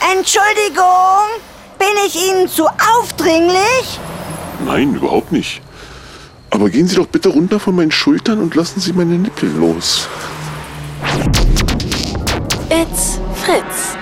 Entschuldigung, bin ich Ihnen zu aufdringlich? Nein, überhaupt nicht. Aber gehen Sie doch bitte runter von meinen Schultern und lassen Sie meine Nippel los. It's Fritz.